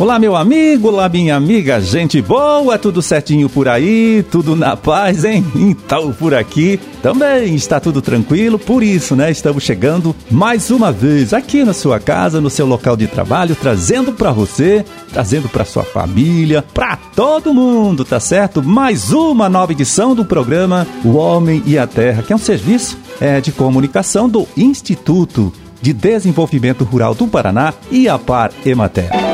Olá, meu amigo, olá, minha amiga, gente boa, tudo certinho por aí, tudo na paz, hein? Então, por aqui também está tudo tranquilo, por isso, né? Estamos chegando mais uma vez aqui na sua casa, no seu local de trabalho, trazendo para você, trazendo para sua família, para todo mundo, tá certo? Mais uma nova edição do programa O Homem e a Terra, que é um serviço é, de comunicação do Instituto de Desenvolvimento Rural do Paraná e a Par Emater.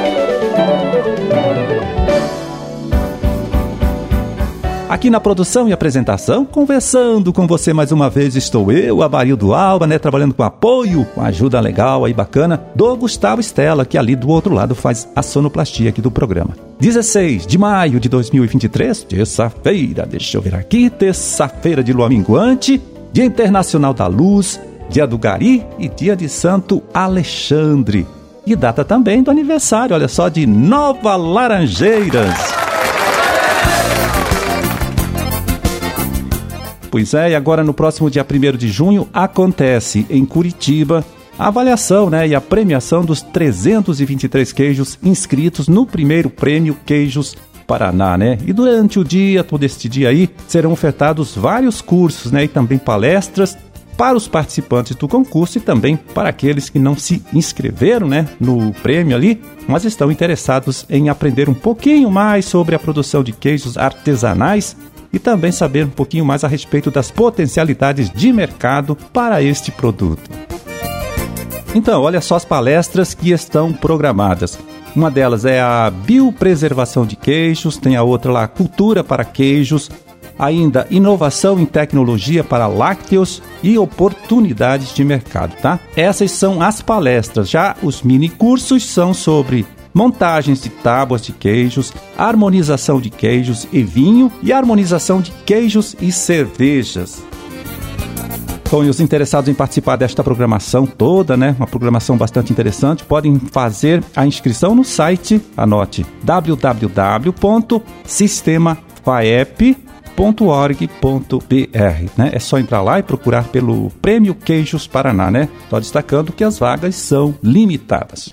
Aqui na produção e apresentação, conversando com você mais uma vez, estou eu, Avarildo Alba, né? Trabalhando com apoio, com ajuda legal aí bacana, do Gustavo Estela, que ali do outro lado faz a sonoplastia aqui do programa. 16 de maio de 2023, terça-feira, deixa eu ver aqui, terça-feira de lua minguante, Dia Internacional da Luz, Dia do Gari e Dia de Santo Alexandre. E data também do aniversário, olha só, de Nova Laranjeiras. Pois é, e agora no próximo dia 1 de junho acontece em Curitiba a avaliação né, e a premiação dos 323 queijos inscritos no primeiro prêmio Queijos Paraná, né? E durante o dia, todo este dia aí, serão ofertados vários cursos, né? E também palestras para os participantes do concurso e também para aqueles que não se inscreveram, né, no prêmio ali, mas estão interessados em aprender um pouquinho mais sobre a produção de queijos artesanais e também saber um pouquinho mais a respeito das potencialidades de mercado para este produto. Então, olha só as palestras que estão programadas. Uma delas é a biopreservação de queijos, tem a outra lá, cultura para queijos, ainda inovação em tecnologia para lácteos e oportunidades de mercado, tá? Essas são as palestras. Já os mini cursos são sobre montagens de tábuas de queijos, harmonização de queijos e vinho e harmonização de queijos e cervejas. Bom, e os interessados em participar desta programação toda, né? Uma programação bastante interessante, podem fazer a inscrição no site, anote www.sistemafaep.com www.queijos.org.br, né? É só entrar lá e procurar pelo Prêmio Queijos Paraná, né? Só destacando que as vagas são limitadas.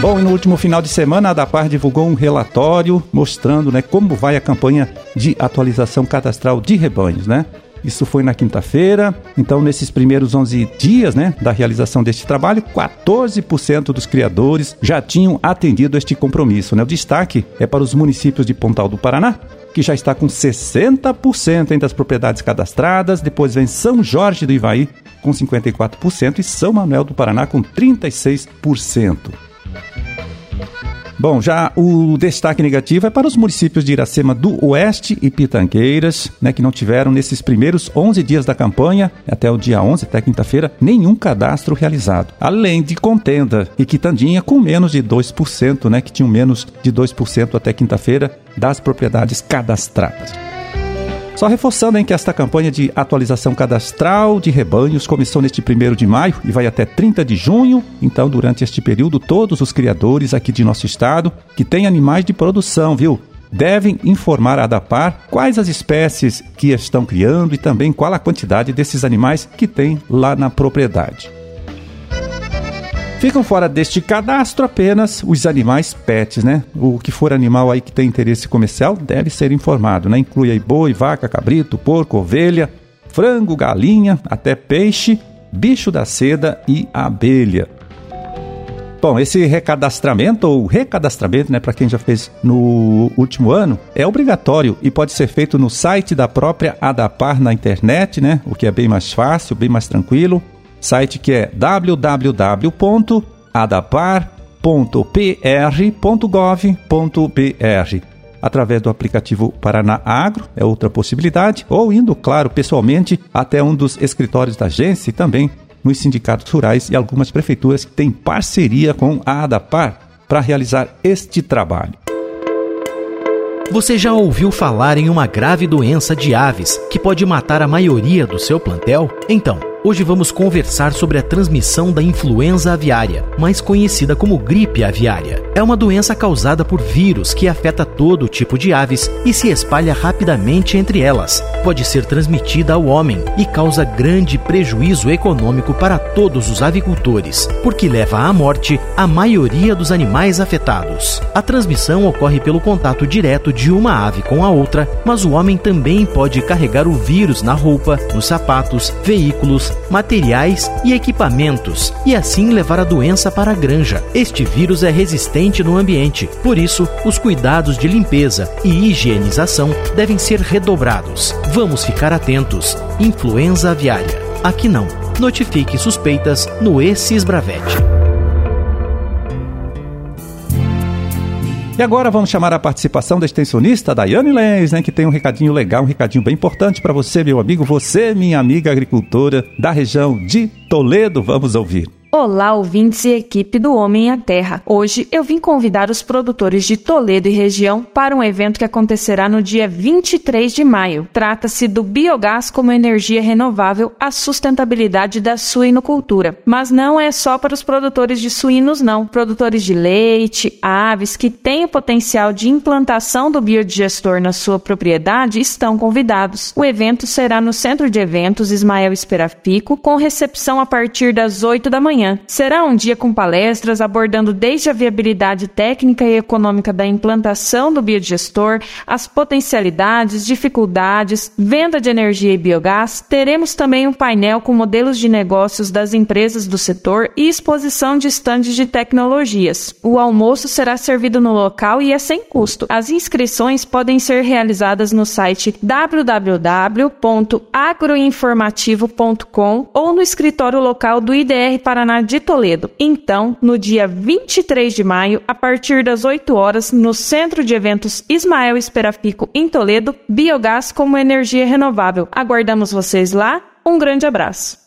Bom, e no último final de semana, a DAPAR divulgou um relatório mostrando né, como vai a campanha de atualização cadastral de rebanhos, né? Isso foi na quinta-feira. Então, nesses primeiros 11 dias né, da realização deste trabalho, 14% dos criadores já tinham atendido este compromisso. Né? O destaque é para os municípios de Pontal do Paraná, que já está com 60% entre as propriedades cadastradas. Depois vem São Jorge do Ivaí, com 54%, e São Manuel do Paraná, com 36%. Bom, já o destaque negativo é para os municípios de Iracema do Oeste e Pitangueiras, né, que não tiveram nesses primeiros 11 dias da campanha, até o dia 11, até quinta-feira, nenhum cadastro realizado. Além de Contenda e Quitandinha com menos de 2%, né, que tinham menos de 2% até quinta-feira das propriedades cadastradas. Só reforçando em que esta campanha de atualização cadastral de rebanhos começou neste 1 de maio e vai até 30 de junho. Então, durante este período, todos os criadores aqui de nosso estado que têm animais de produção, viu? Devem informar a ADAPAR quais as espécies que estão criando e também qual a quantidade desses animais que tem lá na propriedade. Ficam fora deste cadastro apenas os animais pets, né? O que for animal aí que tem interesse comercial deve ser informado, né? Inclui aí boi, vaca, cabrito, porco, ovelha, frango, galinha, até peixe, bicho da seda e abelha. Bom, esse recadastramento ou recadastramento, né, para quem já fez no último ano, é obrigatório e pode ser feito no site da própria Adapar na internet, né, o que é bem mais fácil, bem mais tranquilo site que é www.adapar.pr.gov.br através do aplicativo Paraná Agro, é outra possibilidade, ou indo, claro, pessoalmente até um dos escritórios da agência e também nos sindicatos rurais e algumas prefeituras que têm parceria com a ADAPAR para realizar este trabalho. Você já ouviu falar em uma grave doença de aves que pode matar a maioria do seu plantel? Então, Hoje vamos conversar sobre a transmissão da influenza aviária, mais conhecida como gripe aviária. É uma doença causada por vírus que afeta todo tipo de aves e se espalha rapidamente entre elas. Pode ser transmitida ao homem e causa grande prejuízo econômico para todos os avicultores, porque leva à morte a maioria dos animais afetados. A transmissão ocorre pelo contato direto de uma ave com a outra, mas o homem também pode carregar o vírus na roupa, nos sapatos, veículos, materiais e equipamentos, e assim levar a doença para a granja. Este vírus é resistente no ambiente, por isso, os cuidados de limpeza e higienização devem ser redobrados. Vamos ficar atentos. Influenza aviária. Aqui não. Notifique suspeitas no ESIS E agora vamos chamar a participação da extensionista Daiane Lenz, né, que tem um recadinho legal, um recadinho bem importante para você, meu amigo, você, minha amiga agricultora da região de Toledo. Vamos ouvir. Olá, ouvintes e equipe do Homem à Terra. Hoje eu vim convidar os produtores de Toledo e região para um evento que acontecerá no dia 23 de maio. Trata-se do biogás como energia renovável, a sustentabilidade da suinocultura. Mas não é só para os produtores de suínos, não. Produtores de leite, aves que têm o potencial de implantação do biodigestor na sua propriedade estão convidados. O evento será no Centro de Eventos Ismael Esperafico, com recepção a partir das 8 da manhã Será um dia com palestras abordando desde a viabilidade técnica e econômica da implantação do biodigestor, as potencialidades, dificuldades, venda de energia e biogás. Teremos também um painel com modelos de negócios das empresas do setor e exposição de estandes de tecnologias. O almoço será servido no local e é sem custo. As inscrições podem ser realizadas no site www.agroinformativo.com ou no escritório local do IDR Paraná de Toledo. Então, no dia 23 de maio, a partir das 8 horas, no Centro de Eventos Ismael Esperafico, em Toledo, biogás como energia renovável. Aguardamos vocês lá. Um grande abraço.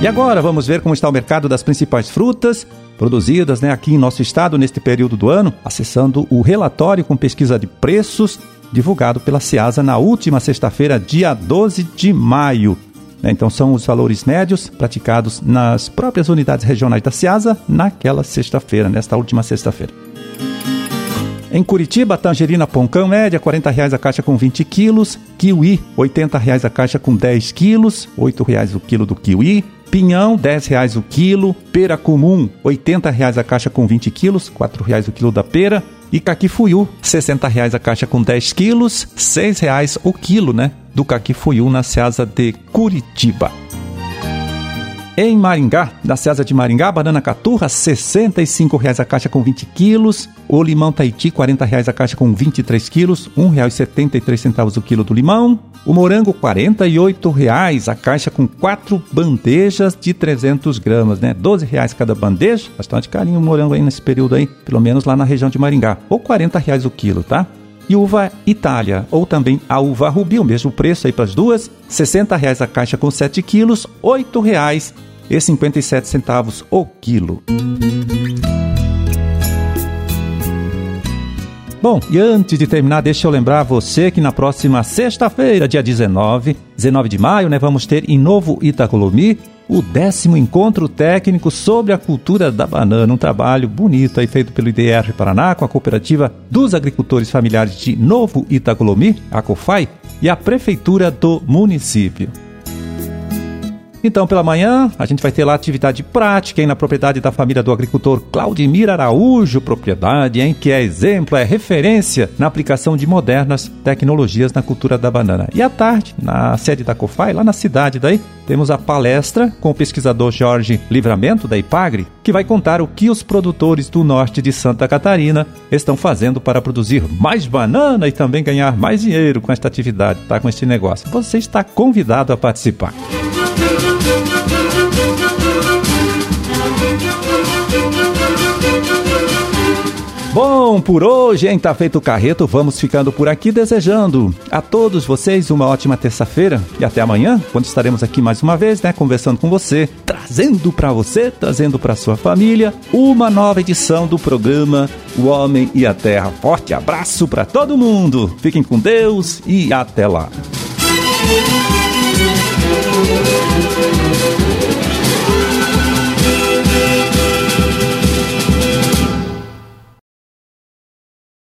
E agora vamos ver como está o mercado das principais frutas produzidas né, aqui em nosso estado neste período do ano, acessando o relatório com pesquisa de preços divulgado pela Ceasa na última sexta-feira, dia 12 de maio. Né, então são os valores médios praticados nas próprias unidades regionais da Ceasa naquela sexta-feira, nesta última sexta-feira. Em Curitiba, tangerina poncão média, R$ 40 a caixa com 20 quilos. Kiwi, R$ 80 a caixa com 10 quilos, R$ 8 o quilo do kiwi. Pinhão, R$ 10 o quilo. Pera comum, R$ 80 a caixa com 20 quilos, R$ 4 o quilo da pera. E caquifuiu, R$ 60 a caixa com 10 quilos, R$ 6 o quilo, né? Do caquifuiu na Seasa de Curitiba. Em Maringá, da César de Maringá, banana caturra, R$ 65,00 a caixa com 20 quilos. O limão Tahiti, R$ 40,00 a caixa com 23 quilos, R$ 1,73 o quilo do limão. O morango, R$ 48,00 a caixa com 4 bandejas de 300 gramas, né? R$ 12,00 cada bandeja. Bastante carinho o morango aí nesse período aí, pelo menos lá na região de Maringá. Ou R$ 40,00 o quilo, tá? E uva Itália, ou também a uva Rubi, o mesmo preço aí para as duas, R$ 60,00 a caixa com 7 quilos, R$ 8,57 o quilo. Bom, e antes de terminar, deixa eu lembrar você que na próxima sexta-feira, dia 19, 19 de maio, né, vamos ter em Novo Itacolomi o décimo encontro técnico sobre a cultura da banana, um trabalho bonito aí feito pelo IDR Paraná com a cooperativa dos agricultores familiares de Novo Itacolomi, a COFAI, e a prefeitura do município. Então, pela manhã, a gente vai ter lá atividade prática aí na propriedade da família do agricultor Claudimir Araújo, propriedade em que é exemplo, é referência na aplicação de modernas tecnologias na cultura da banana. E à tarde, na sede da COFAI, lá na cidade daí, temos a palestra com o pesquisador Jorge Livramento, da IPAGRE, que vai contar o que os produtores do norte de Santa Catarina estão fazendo para produzir mais banana e também ganhar mais dinheiro com esta atividade, tá? Com este negócio. Você está convidado a participar. Bom, por hoje, hein? Tá feito o carreto. Vamos ficando por aqui desejando a todos vocês uma ótima terça-feira e até amanhã, quando estaremos aqui mais uma vez, né? Conversando com você, trazendo para você, trazendo para sua família uma nova edição do programa O Homem e a Terra. Forte abraço para todo mundo. Fiquem com Deus e até lá.